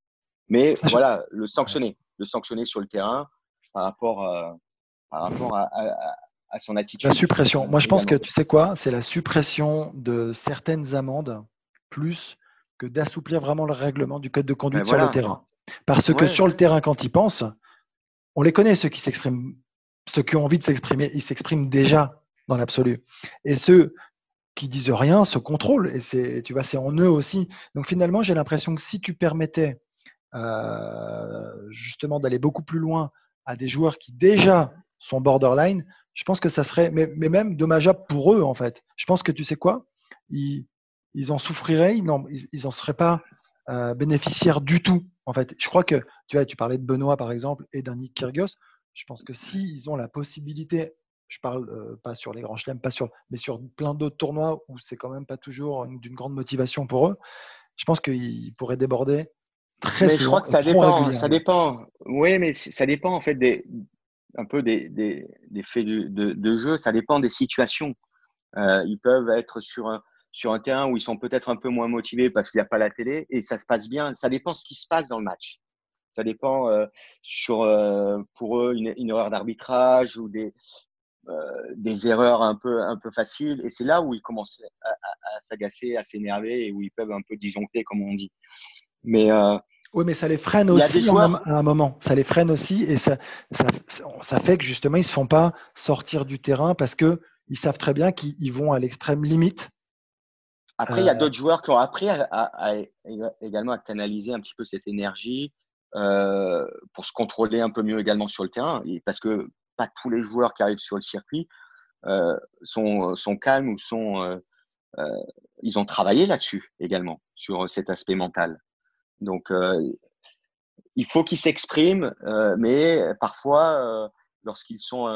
Mais voilà, le sanctionner, le sanctionner sur le terrain par rapport, par rapport à, son attitude. La suppression. Moi, je pense que tu sais quoi? C'est la suppression de certaines amendes plus que d'assouplir vraiment le règlement du code de conduite ben sur le terrain. Parce que sur le terrain, quand ils pensent, on les connaît, ceux qui s'expriment, ceux qui ont envie de s'exprimer, ils s'expriment déjà dans l'absolu. Et ceux qui disent rien se contrôlent et c'est tu vois c'est en eux aussi. Donc finalement j'ai l'impression que si tu permettais euh, justement d'aller beaucoup plus loin à des joueurs qui déjà sont borderline, je pense que ça serait mais, même dommageable pour eux en fait. Je pense que tu sais quoi, ils, ils en souffriraient, ils n'en ils, en seraient pas euh, bénéficiaires du tout en fait. Je crois que tu vois tu parlais de Benoît par exemple et d'un Nick Kyrgios. Je pense que s'ils ont la possibilité je parle pas sur les grands chelems, pas sur, mais sur plein d'autres tournois où c'est quand même pas toujours d'une grande motivation pour eux. Je pense qu'ils pourraient déborder très mais Je crois que ça dépend. Ça dépend. Oui, mais ça dépend en fait des, un peu des, des, des faits de, de, jeu. Ça dépend des situations. Euh, ils peuvent être sur un, sur un terrain où ils sont peut-être un peu moins motivés parce qu'il n'y a pas la télé et ça se passe bien. Ça dépend ce qui se passe dans le match. Ça dépend euh, sur, euh, pour eux, une, une erreur d'arbitrage ou des, des erreurs un peu, un peu faciles. Et c'est là où ils commencent à, s'agacer, à s'énerver et où ils peuvent un peu disjoncter, comme on dit. Mais oui, mais ça les freine aussi à un moment. Ça les freine aussi et ça, ça, fait que justement, ils ne se font pas sortir du terrain parce qu'ils savent très bien qu'ils vont à l'extrême limite. Après, il y a euh, d'autres joueurs qui ont appris à, également à canaliser un petit peu cette énergie pour se contrôler un peu mieux également sur le terrain. parce que pas tous les joueurs qui arrivent sur le circuit euh, sont, sont, calmes ou sont. Euh, euh, ils ont travaillé là-dessus également, sur cet aspect mental. Donc, il faut qu'ils s'expriment, mais parfois, lorsqu'ils sont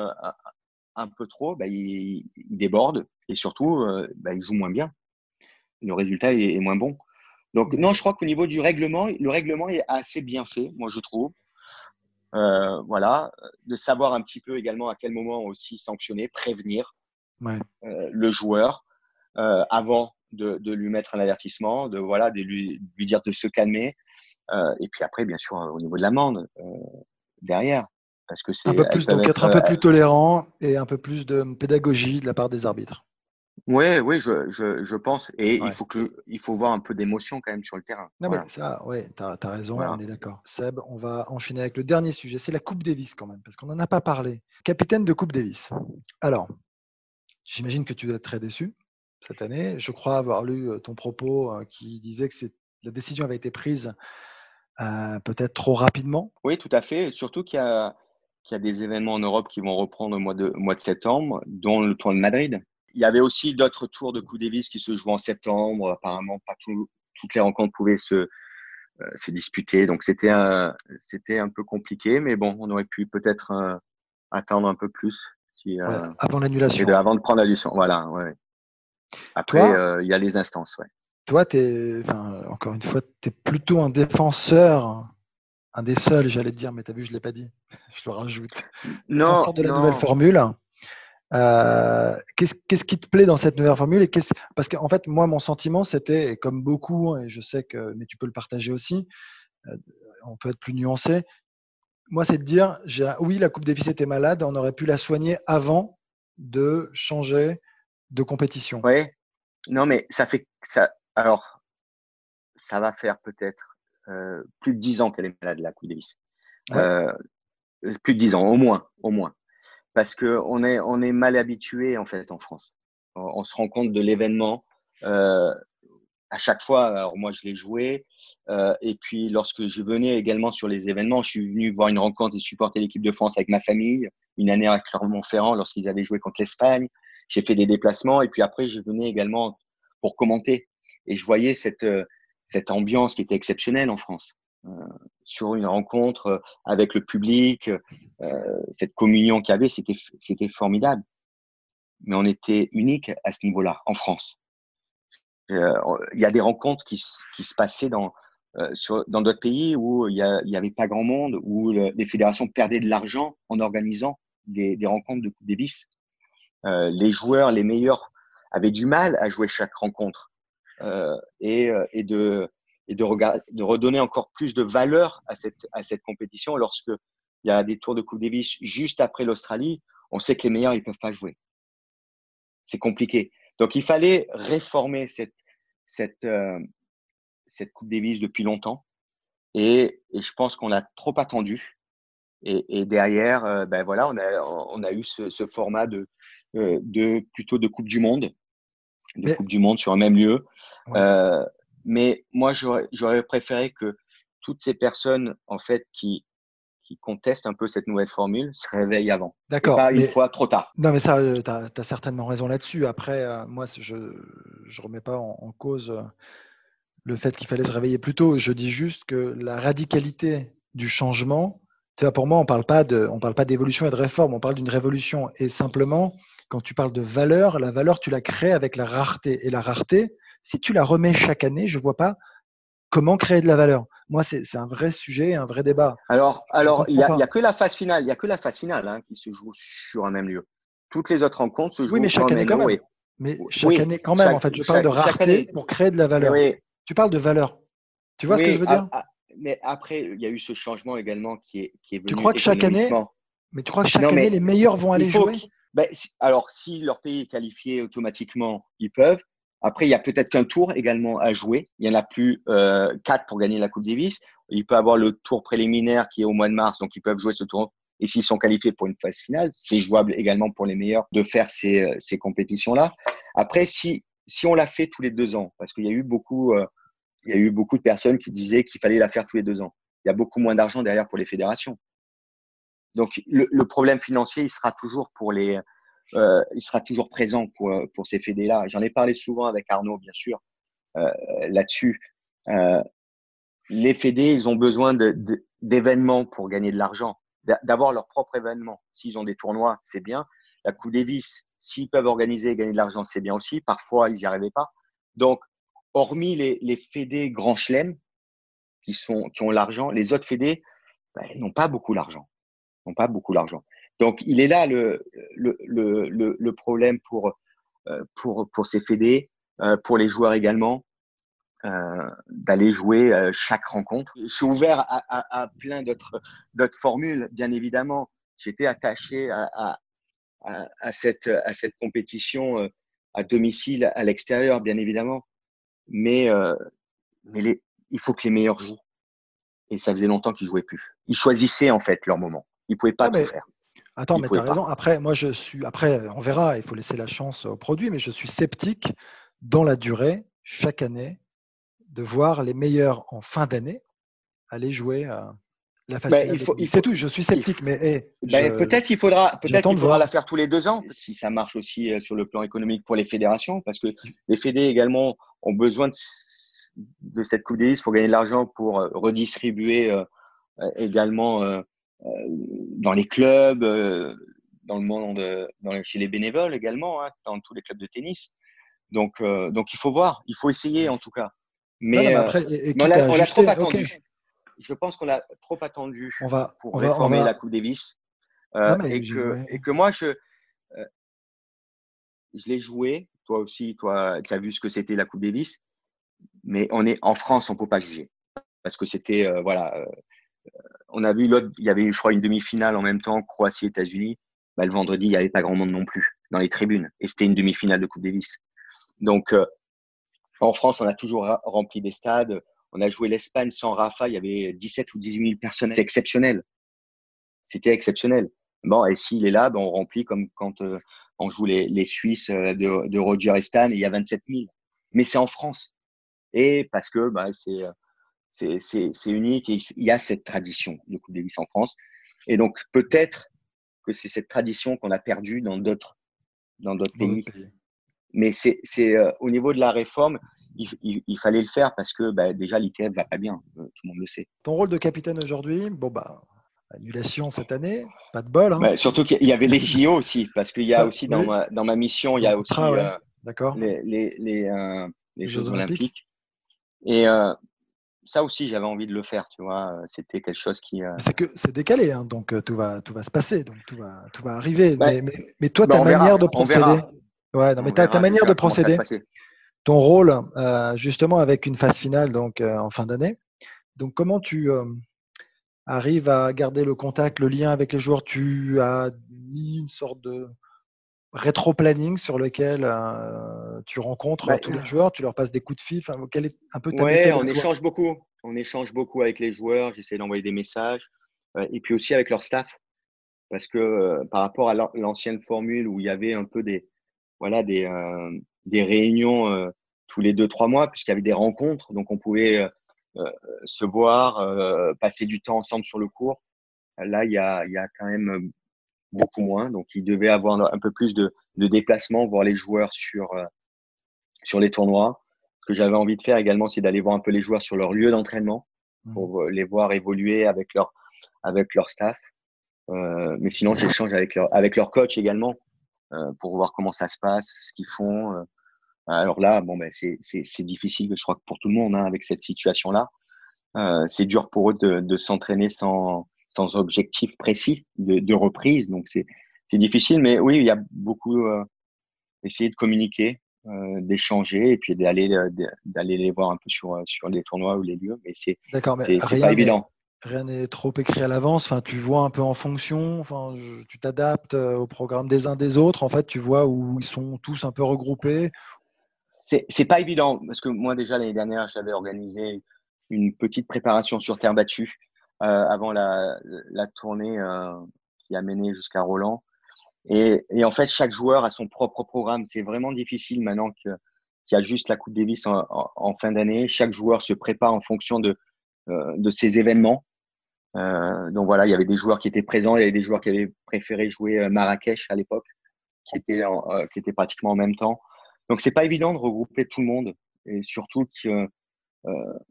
un, peu trop, bah, ils, débordent et surtout, bah, ils jouent moins bien. Le résultat est, est moins bon. Donc, non, je crois qu'au niveau du règlement, le règlement est assez bien fait, moi, je trouve. Euh, voilà, de savoir un petit peu également à quel moment aussi sanctionner, prévenir euh, le joueur euh, avant de, lui mettre un avertissement, de voilà, de lui, dire de se calmer, et puis après, bien sûr, au niveau de l'amende derrière, parce que c'est un peu plus donc être, un peu plus tolérant et un peu plus de pédagogie de la part des arbitres. Oui, oui, je, je, je, pense. Et il, faut que, il faut voir un peu d'émotion quand même sur le terrain. Non, mais ça, oui, tu as, raison, on est d'accord. Seb, on va enchaîner avec le dernier sujet. C'est la Coupe Davis quand même, parce qu'on n'en a pas parlé. Capitaine de Coupe Davis. Alors, j'imagine que tu dois être très déçu cette année. Je crois avoir lu ton propos euh, qui disait que la décision avait été prise euh, peut-être trop rapidement. Oui, tout à fait. Surtout qu'il y, y, a des événements en Europe qui vont reprendre au mois de, mois de septembre, dont le Tour de Madrid. Il y avait aussi d'autres tours de Coupe Davis qui se jouaient en septembre. Apparemment, pas toutes les rencontres pouvaient se, euh, se disputer. Donc, c'était un, peu compliqué. Mais bon, on aurait pu peut-être euh, attendre un peu plus. Si, euh, avant l'annulation. avant de prendre la leçon. Voilà. Ouais. Après, il y a les instances. Ouais. Toi, es, encore une fois, tu es plutôt un défenseur un des seuls, j'allais te dire, mais tu as vu, je ne l'ai pas dit. Je le rajoute. Non. de la nouvelle formule. qu'est-ce qui te plaît dans cette nouvelle formule et Parce qu'en fait, moi, mon sentiment, c'était, comme beaucoup, et je sais que, mais tu peux le partager aussi, on peut être plus nuancé. Moi, c'est de dire, oui, la Coupe Davis était malade, on aurait pu la soigner avant de changer de compétition. Oui, non, mais ça fait ça. Alors, ça va faire peut-être plus de dix ans qu'elle est malade, la Coupe Davis. plus de dix ans, au moins, au moins parce qu'on est, on est mal habitué en fait en France. On, se rend compte de l'événement euh, à chaque fois. Alors moi, je l'ai joué. Euh, et puis, lorsque je venais également sur les événements, je suis venu voir une rencontre et supporter l'équipe de France avec ma famille. Une année à Clermont-Ferrand lorsqu'ils avaient joué contre l'Espagne. J'ai fait des déplacements. Et puis après, je venais également pour commenter. Et je voyais cette, cette ambiance qui était exceptionnelle en France. Euh, sur une rencontre euh, avec le public, euh, cette communion qu'il y avait, c'était, c'était formidable. Mais on était unique à ce niveau-là, en France. Il y a des rencontres qui, qui se passaient dans, sur, dans d'autres pays où il n'y avait pas grand monde, où les fédérations perdaient de l'argent en organisant des, des rencontres de Coupe Davis. Euh, les joueurs, les meilleurs, avaient du mal à jouer chaque rencontre euh, et, et, de, redonner encore plus de valeur à cette, compétition. Lorsque il y a des tours de Coupe Davis juste après l'Australie, on sait que les meilleurs, ils peuvent pas jouer. C'est compliqué. Donc, il fallait réformer cette, euh, Coupe Davis depuis longtemps. Et, je pense qu'on a trop attendu. Et, derrière, euh, ben voilà, on a, eu ce, format de, euh, de plutôt de Coupe du Monde, de Coupe du Monde sur un même lieu. Euh, mais moi, j'aurais préféré que toutes ces personnes, en fait, qui, qui contestent un peu cette nouvelle formule se réveillent avant. D'accord. Pas une fois trop tard. Non, mais ça, euh, tu as, certainement raison là-dessus. Après, euh, moi, je ne remets pas en, cause euh, le fait qu'il fallait se réveiller plus tôt. Je dis juste que la radicalité du changement, tu vois, pour moi, on parle pas de, on parle pas d'évolution et de réforme, on parle d'une révolution. Et simplement, quand tu parles de valeur, la valeur, tu la crées avec la rareté. Et la rareté, si tu la remets chaque année, je ne vois pas comment créer de la valeur. Moi, c'est un vrai sujet, un vrai débat. Alors, alors il n'y a, que la phase finale, il y a que la phase finale hein, qui se joue sur un même lieu. Toutes les autres rencontres se jouent oui, mais chaque année quand même. Mais chaque année quand même. en fait, je parle de rareté pour créer de la valeur. Tu parles de valeur. Tu vois ce que je veux dire Mais après, il y a eu ce changement également qui est, qui est venu. Tu crois que chaque année, mais tu crois que chaque année, les meilleurs vont aller jouer ben, Alors, si leur pays est qualifié automatiquement, ils peuvent. Après, il y a peut-être qu'un tour également à jouer. Il y en a plus euh, quatre pour gagner la Coupe Davis. Il peut avoir le tour préliminaire qui est au mois de mars, donc ils peuvent jouer ce tour. Et s'ils sont qualifiés pour une phase finale, c'est jouable également pour les meilleurs de faire ces, euh, ces compétitions-là. Après, si, si on l'a fait tous les deux ans, parce qu'il y a eu beaucoup, euh, il y a eu beaucoup de personnes qui disaient qu'il fallait la faire tous les deux ans. Il y a beaucoup moins d'argent derrière pour les fédérations. Donc le, problème financier, il sera toujours pour les, euh, il sera toujours présent pour, euh, pour ces fédés-là. J'en ai parlé souvent avec Arnaud, bien sûr, euh, là-dessus. Les fédés, ils ont besoin d'événements pour gagner de l'argent, d'avoir leur propre événement. S'ils ont des tournois, c'est bien. La Coupe Davis, s'ils peuvent organiser et gagner de l'argent, c'est bien aussi. Parfois, ils n'y arrivaient pas. Donc, hormis les, fédés Grand Chelem, qui, sont, qui ont l'argent, les autres fédés ben, n'ont pas beaucoup l'argent. N'ont pas beaucoup l'argent. Donc, il est là le, le, le, le problème pour, euh, pour, pour ces fédés, euh, pour les joueurs également, euh, d'aller jouer chaque rencontre. Je suis ouvert à, à, à plein d'autres formules, bien évidemment. J'étais attaché à, à, à, cette, à cette compétition à domicile, à l'extérieur, bien évidemment. Mais, mais les, il faut que les meilleurs jouent. Et ça faisait longtemps qu'ils jouaient plus. Ils choisissaient en fait leur moment. Ils pouvaient pas tout faire. Attends, mais tu as raison. Après, moi, je suis. Après, on verra. Il faut laisser la chance au produit, mais je suis sceptique dans la durée, chaque année, de voir les meilleurs en fin d'année aller jouer euh, la phase ben, C'est tout. Je suis sceptique, mais ben, peut-être qu'il faudra, peut-être qu'il faudra la faire tous les deux ans, si ça marche aussi euh, sur le plan économique pour les fédérations, parce que les fédés également ont besoin de, cette Coupe Davis pour gagner de l'argent, pour euh, redistribuer également euh, dans les clubs, euh, dans le monde, dans chez les bénévoles également, hein, dans tous les clubs de tennis. Donc, euh, donc il faut voir, il faut essayer en tout cas. Mais, après, on l'a trop attendu. Je pense qu'on a trop attendu on va, pour réformer la Coupe Davis. et, que, et, que, moi, je, je l'ai joué. Toi aussi, toi, tu as vu ce que c'était la Coupe Davis. Mais on est en France, on peut pas juger parce que c'était voilà. On a vu l'autre, il y avait, je crois, une demi-finale en même temps, Croatie-États-Unis. Bah, le vendredi, il n'y avait pas grand monde non plus dans les tribunes. Et c'était une demi-finale de Coupe Davis. Donc, en France, on a toujours rempli des stades. On a joué l'Espagne sans Rafa, il y avait 17 ou 18 000 personnes. C'est exceptionnel. C'était exceptionnel. Bon, et s'il est là, ben, on remplit comme quand euh, on joue les, les Suisses euh, de, de, Roger et Stan, il y a 27 000. Mais c'est en France. Et parce que bah, c'est c'est unique et il y a cette tradition de Coupe Davis en France. Et donc, peut-être que c'est cette tradition qu'on a perdue dans d'autres dans d'autres pays. Mais c'est euh, au niveau de la réforme, il, fallait le faire parce que bah, déjà l'ITF va pas bien, euh, tout le monde le sait. Ton rôle de capitaine aujourd'hui, bon bah annulation cette année, pas de bol. Hein. Bah, surtout qu'il y avait les JO aussi, parce qu'il y a aussi dans, ma, dans ma mission, il y a aussi euh, les, les, les, euh, les Jeux, Olympiques. Et ça aussi, j'avais envie de le faire, tu vois. C'était quelque chose qui. C'est que c'est décalé, hein, donc tout va, tout va se passer, donc tout va, tout va arriver. mais, mais, toi, ta manière de procéder. Ouais, non, mais ta, ta manière de procéder ton rôle euh, justement avec une phase finale donc euh, en fin d'année. Donc comment tu euh, arrives à garder le contact, le lien avec les joueurs? Tu as mis une sorte de rétro-planning sur lequel tu rencontres bah, tous les joueurs, tu leur passes des coups de fil. Enfin, quel est un peu ta ouais, on échange beaucoup. On échange beaucoup avec les joueurs. J'essaie d'envoyer des messages et puis aussi avec leur staff parce que par rapport à l'ancienne formule où il y avait un peu des voilà des des réunions euh, tous les deux, trois mois, puisqu'il y avait des rencontres. Donc, on pouvait euh, euh, se voir, passer du temps ensemble sur le cours. Là, il y a, il y a quand même beaucoup moins. Donc, il devait avoir un peu plus de, de déplacements, voir les joueurs sur, sur les tournois. Ce que j'avais envie de faire également, c'est d'aller voir un peu les joueurs sur leur lieu d'entraînement mmh. pour les voir évoluer avec leur, avec leur staff. Euh, mais sinon, j'échange avec leur, avec leur coach également. Euh, pour voir comment ça se passe, ce qu'ils font. Euh. Alors là, bon, ben, c'est difficile, je crois que pour tout le monde, hein, avec cette situation-là. Euh, c'est dur pour eux de, de s'entraîner sans, sans objectif précis de, de reprise. Donc, c'est difficile. Mais oui, il y a beaucoup euh, essayer de communiquer, euh, d'échanger et puis d'aller d'aller les voir un peu sur, sur les tournois ou les lieux. Mais c'est pas évident rien n'est trop écrit à l'avance. Enfin, tu vois un peu en fonction. Enfin, tu t'adaptes euh, au programme des uns des autres. En fait, tu vois où ils sont tous un peu regroupés. C'est pas évident parce que moi déjà l'année dernière j'avais organisé une petite préparation sur terre battue euh, avant la, la tournée euh, qui a mené jusqu'à Roland. Et, et, en fait, chaque joueur a son propre programme. C'est vraiment difficile maintenant qu'il y a juste la Coupe Davis en, en, fin d'année. Chaque joueur se prépare en fonction de, euh, de ces événements. Euh, donc voilà, il y avait des joueurs qui étaient présents, il y avait des joueurs qui avaient préféré jouer euh, Marrakech à l'époque, qui étaient euh, qui étaient pratiquement en même temps. Donc c'est pas évident de regrouper tout le monde et surtout que euh,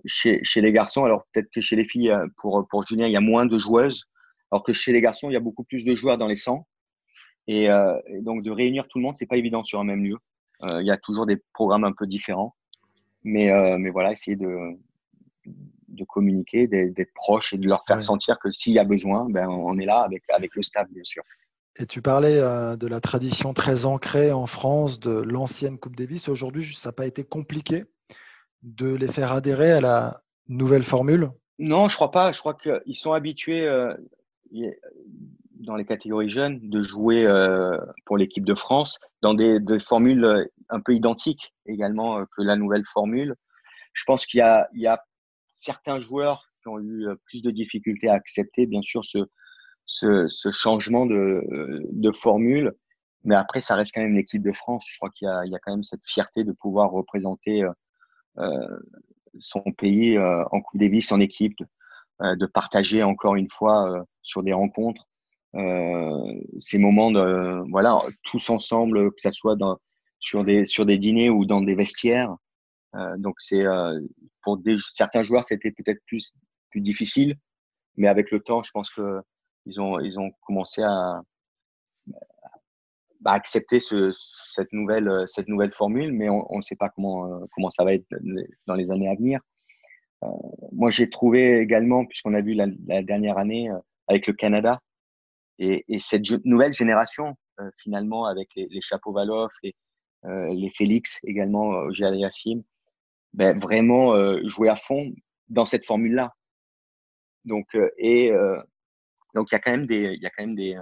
chez, chez les garçons, alors peut-être que chez les filles, pour pour Julien, il y a moins de joueuses, alors que chez les garçons, il y a beaucoup plus de joueurs dans les 100. Et, euh, et donc de réunir tout le monde, c'est pas évident sur un même lieu. il y a toujours des programmes un peu différents, mais mais voilà, essayer de de communiquer, d'être proche et de leur faire sentir que s'il y a besoin, ben, on est là avec, avec le staff, bien sûr. Et tu parlais euh, de la tradition très ancrée en France de l'ancienne Coupe Davis. Aujourd'hui, ça n'a pas été compliqué? De les faire adhérer à la nouvelle formule? Non, je crois pas. Je crois qu'ils sont habitués euh, dans les catégories jeunes de jouer euh, pour l'équipe de France dans des, formules un peu identiques également que la nouvelle formule. Je pense qu'il y, a, certains joueurs qui ont eu euh, plus de difficultés à accepter, bien sûr, ce, changement de, euh, formule. Mais après, ça reste quand même l'équipe de France. Je crois qu'il y, a quand même cette fierté de pouvoir représenter euh, euh son pays euh, en Coupe Davis en équipe, euh, de partager encore une fois sur des rencontres ces moments de voilà tous ensemble, que ça soit dans, sur des sur des dîners ou dans des vestiaires. Euh, donc c'est euh, pour certains joueurs, c'était peut-être plus plus difficile, mais avec le temps, je pense que ils ont ils ont commencé à bah, accepter ce, cette nouvelle cette nouvelle formule, mais on ne sait pas comment comment ça va être dans les années à venir. Euh, moi, j'ai trouvé également, puisqu'on a vu la, dernière année avec le Canada et, et cette nouvelle génération, finalement, avec les, les chapeaux Valoff, les, les Félix également, euh, Yassim, ben, vraiment jouer à fond dans cette formule-là. Donc, et donc il y a quand même des, y a quand même des,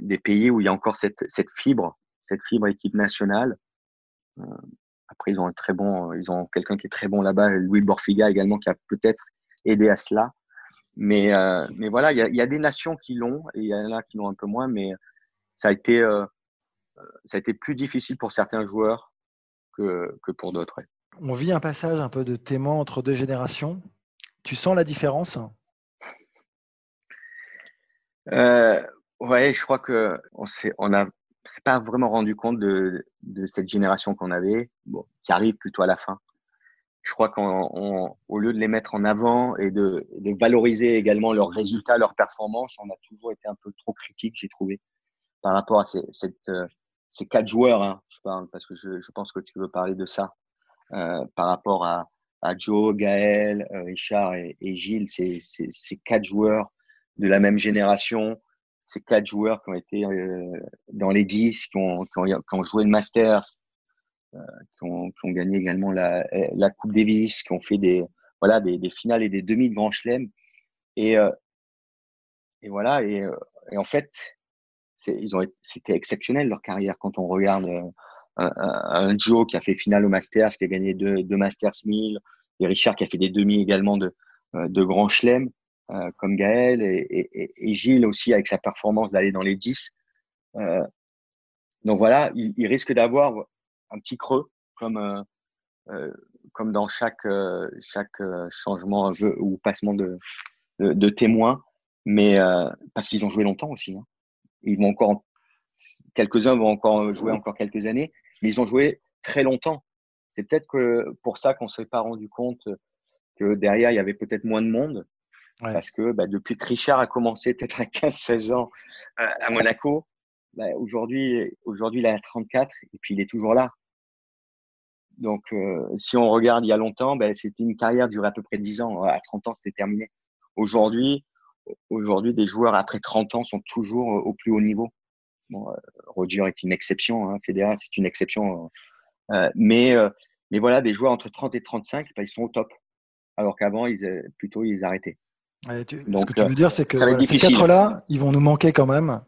des pays où il y a encore cette, cette fibre, cette fibre équipe nationale. après, ils ont un très bon, ils ont quelqu'un qui est très bon là-bas, Louis Borfiga également, qui a peut-être aidé à cela. Mais, mais voilà, il y, a, il y, a, des nations qui l'ont et il y en a qui l'ont un peu moins, mais ça a été, ça a été plus difficile pour certains joueurs que, que pour d'autres. On vit un passage un peu de témoin entre deux générations. Tu sens la différence? Euh, Ouais, je crois que on a, pas vraiment rendu compte de, de cette génération qu'on avait, qui arrive plutôt à la fin. Je crois qu'au lieu de les mettre en avant et de, de, valoriser également leurs résultats, leurs performances, on a toujours été un peu trop critique, j'ai trouvé, par rapport à ces, euh, ces quatre joueurs. Hein, je parle parce que je, je, pense que tu veux parler de ça. Euh, par rapport à, à Joe, Gaël, euh, Richard et, Gilles, c'est ces quatre joueurs de la même génération, ces quatre joueurs qui ont été euh, dans les 10, qui ont, joué le Masters, euh, qui, ont, gagné également la, la Coupe Davis, qui ont fait des, voilà, des, finales et des demi de Grand Chelem. Et, euh, voilà, et, en fait, c'était exceptionnel leur carrière quand on regarde un, Joe qui a fait finale au Masters, qui a gagné deux, deux Masters 1000, et Richard qui a fait des demi également de, de Grand Chelem. Euh, comme Gaël et, et, et, Gilles aussi avec sa performance d'aller dans les 10. Euh, donc voilà, il, il risque d'avoir un petit creux comme, euh, euh comme dans chaque, euh, chaque changement ou passement de, de, de témoins, mais parce qu'ils ont joué longtemps aussi. Hein. Ils vont encore, quelques-uns vont encore jouer encore quelques années, mais ils ont joué très longtemps. C'est peut-être que pour ça qu'on ne s'est pas rendu compte que derrière, il y avait peut-être moins de monde. Parce que bah, depuis que Richard a commencé peut-être à 15-16 ans à, à Monaco, bah, aujourd'hui, aujourd'hui, il a 34 et puis il est toujours là. Donc, euh, si on regarde il y a longtemps, bah, c'était une carrière durée à peu près 10 ans. À 30 ans, c'était terminé. Aujourd'hui, aujourd'hui, des joueurs après 30 ans sont toujours au plus haut niveau. Bon, euh, Roger est une exception, hein, Federer c'est une exception. Euh, mais, euh, mais voilà, des joueurs entre 30 et 35, bah, ils sont au top. Alors qu'avant, ils, plutôt, ils arrêtaient. Ouais, tu, Donc, ce que tu veux dire, c'est que voilà, ces quatre-là, ils vont nous manquer quand même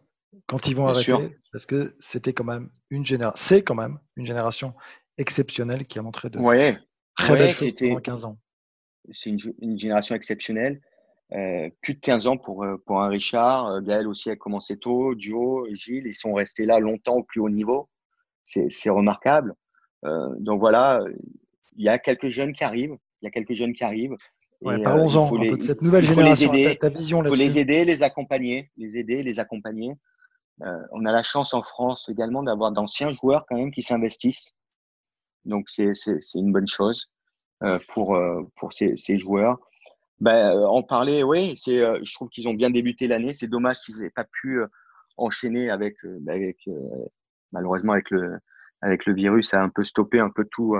quand ils vont Bien arrêter, sûr. parce que c'était quand même une génération, c'est quand même une génération exceptionnelle qui a montré de ouais. très ouais, belles choses pendant 15 ans. C'est une, une, génération exceptionnelle. Euh, plus de 15 ans pour, euh, pour un Richard. Euh, Gaël aussi a commencé tôt. Joe, Gilles, ils sont restés là longtemps au plus haut niveau. C'est remarquable. Euh, donc voilà, il y a quelques jeunes qui arrivent. Il y a quelques jeunes qui arrivent. Ouais, Parlons-en euh, de cette nouvelle génération. Les aider, ta, ta vision il faut les aider, les accompagner, les aider, les accompagner. Euh, on a la chance en France également d'avoir d'anciens joueurs quand même qui s'investissent. Donc c'est une bonne chose euh, pour euh, pour ces, ces joueurs. Ben, en parler, oui, c'est. Je trouve qu'ils ont bien débuté l'année. C'est dommage qu'ils n'aient pas pu enchaîner avec, ben, avec malheureusement avec le avec le virus, ça a un peu stoppé un peu tout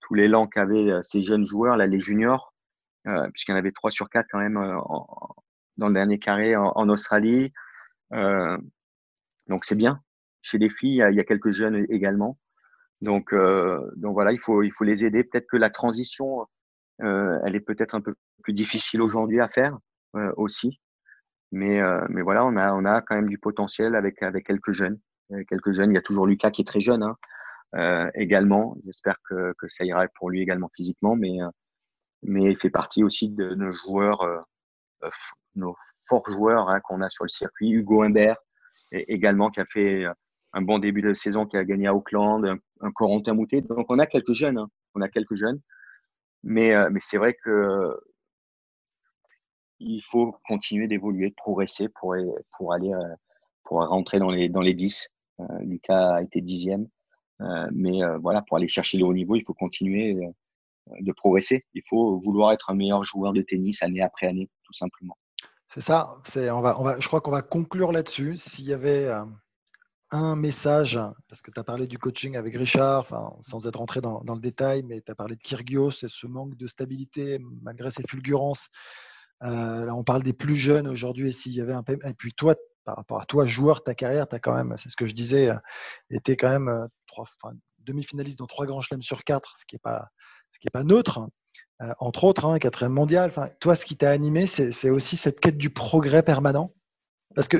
tout l'élan qu'avaient ces jeunes joueurs là, les juniors puisqu'il y en avait trois sur quatre quand même euh, en, dans le dernier carré en, en Australie. Euh, donc c'est bien. Chez les filles, il y, a, quelques jeunes également. Donc, euh, donc voilà, il faut, il faut les aider. Peut-être que la transition, euh, elle est peut-être un peu plus difficile aujourd'hui à faire euh, aussi. Mais, euh, mais voilà, on a, on a quand même du potentiel avec, avec quelques jeunes. Quelques jeunes. Il y a toujours Lucas qui est très jeune hein, euh, également. J'espère que, que ça ira pour lui également physiquement. Mais, mais il fait partie aussi de nos joueurs, euh, nos forts joueurs hein, qu'on a sur le circuit. Hugo Humbert, également, qui a fait un bon début de saison, qui a gagné à Auckland, un, un Corentin Moutet. Donc, on a quelques jeunes. Hein. On a quelques jeunes. Mais, euh, mais c'est vrai que il faut continuer d'évoluer, de progresser pour, pour aller euh, pour rentrer dans les, dans les 10. Euh, Lucas a été dixième. Euh, mais voilà, pour aller chercher le haut niveau, il faut continuer de progresser. Il faut vouloir être un meilleur joueur de tennis année après année, tout simplement. C'est ça. C'est, on va, on va, je crois qu'on va conclure là-dessus. S'il y avait euh, un message, parce que tu as parlé du coaching avec Richard, sans être rentré dans, dans le détail, mais tu as parlé de Kyrgios et ce manque de stabilité malgré ses fulgurances. Euh, là, on parle des plus jeunes aujourd'hui. Et s'il y avait un et puis toi, par rapport à toi, joueur, ta carrière, tu as quand même, c'est ce que je disais, été quand même trois, enfin, demi-finaliste dans trois grands chelems sur quatre, ce qui n'est pas, ce qui est pas neutre, euh, entre autres, hein, quatrième mondial. Toi, ce qui t'a animé, c'est aussi cette quête du progrès permanent. Parce que,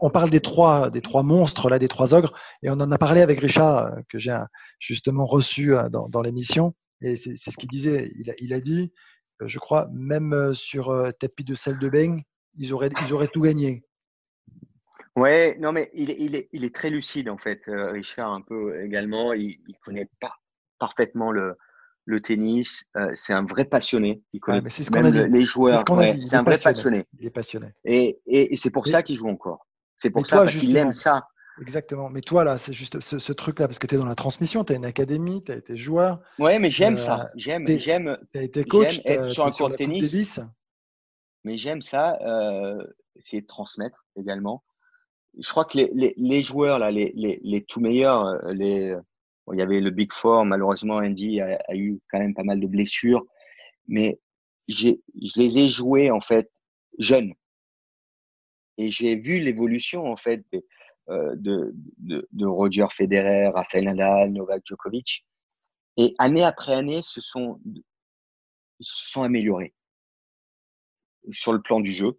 on parle des trois, des trois monstres là, des trois ogres, et on en a parlé avec Richard que j'ai justement reçu dans, dans l'émission, et c'est ce qu'il disait. Il a, il a dit, je crois, même sur tapis de sel de beigne, ils auraient, ils auraient tout gagné. Ouais, non, mais il, il, est, il est très lucide en fait, Richard, un peu également. Il, il connaît pas parfaitement le, le tennis. c'est un vrai passionné. Il connaît même les joueurs. C'est un vrai passionné. Il est passionné. Et, et, c'est pour ça qu'il joue encore. C'est pour ça parce qu'il aime ça. Exactement. Mais toi, là, c'est juste ce, truc-là, parce que tu es dans la transmission, tu as une académie, tu as été joueur. Ouais, mais j'aime ça. J'aime. Tu as été coach, être sur un court de tennis. Mais j'aime ça, euh, essayer de transmettre également. Je crois que les, les, les joueurs, là, les, les, les, tout meilleurs, euh, les, il y avait le Big Four, malheureusement, Andy a, a eu quand même pas mal de blessures. Mais je les ai joués, en fait, jeunes. Et j'ai vu l'évolution, en fait, euh, de, de, Roger Federer, Rafael Nadal, Novak Djokovic. Et année après année, se sont, se sont améliorés sur le plan du jeu,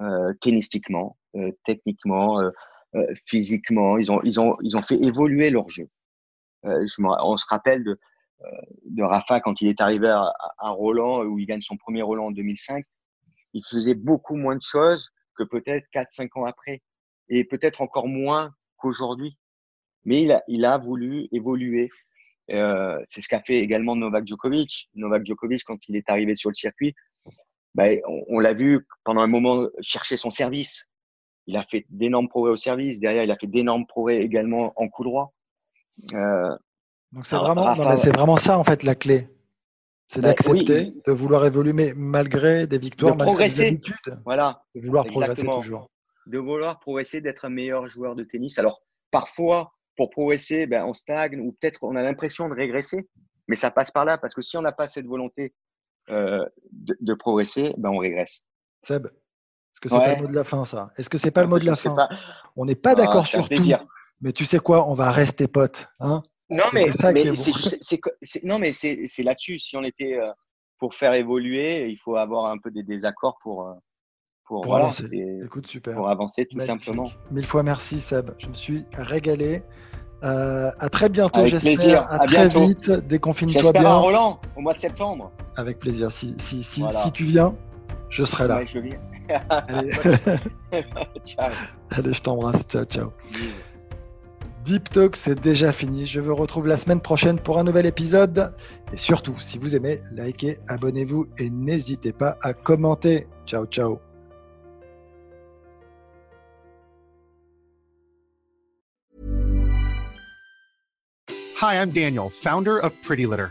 euh, tennistiquement, euh, techniquement, euh, physiquement. Ils ont, ils, ont, ils ont fait évoluer leur jeu. Euh, je on se rappelle de, de Rafa quand il est arrivé à, à, Roland, où il gagne son premier Roland en 2005. Il faisait beaucoup moins de choses que peut-être 4-5 ans après et peut-être encore moins qu'aujourd'hui. Mais il a, il a voulu évoluer. Euh, c'est ce qu'a fait également Novak Djokovic. Novak Djokovic, quand il est arrivé sur le circuit, ben, on, on l'a vu pendant un moment chercher son service. Il a fait d'énormes progrès au service. Derrière, il a fait d'énormes progrès également en coup droit. Euh, Donc c'est vraiment, ça en fait la clé. C'est ben, d'accepter, oui, de vouloir évoluer malgré des victoires, de progresser. Des voilà. De vouloir progresser toujours de vouloir progresser, d'être un meilleur joueur de tennis. Alors, parfois, pour progresser, ben, on stagne ou peut-être on a l'impression de régresser, mais ça passe par là parce que si on n'a pas cette volonté euh, de, de, progresser, ben, on régresse. Seb, est-ce que c'est ouais. pas le mot de la fin, ça? Est-ce que c'est pas le mot de la fin? pas. On n'est pas d'accord ah, sur tout, mais tu sais quoi On va rester potes. Hein? Non, mais, mais c'est non, mais c'est là-dessus. Si on était euh, pour faire évoluer, il faut avoir un peu des désaccords pour. Euh, pour, pour avancer. Écoute, super. Pour avancer tout Magnifique. simplement. Mille fois merci Seb, je me suis régalé. Euh, à très bientôt, plaisir. À, à très bientôt. vite. Déconfine-toi bien. à Roland au mois de septembre. Avec plaisir. Si, si, si, voilà. si tu viens, je serai là. Ouais, je viens. Allez, ciao. Allez je t'embrasse. Ciao, ciao. Deep Talk, c'est déjà fini. Je vous retrouve la semaine prochaine pour un nouvel épisode. Et surtout, si vous aimez, likez, abonnez-vous et n'hésitez pas à commenter. Ciao, ciao. Hi, I'm Daniel, founder of Pretty Litter.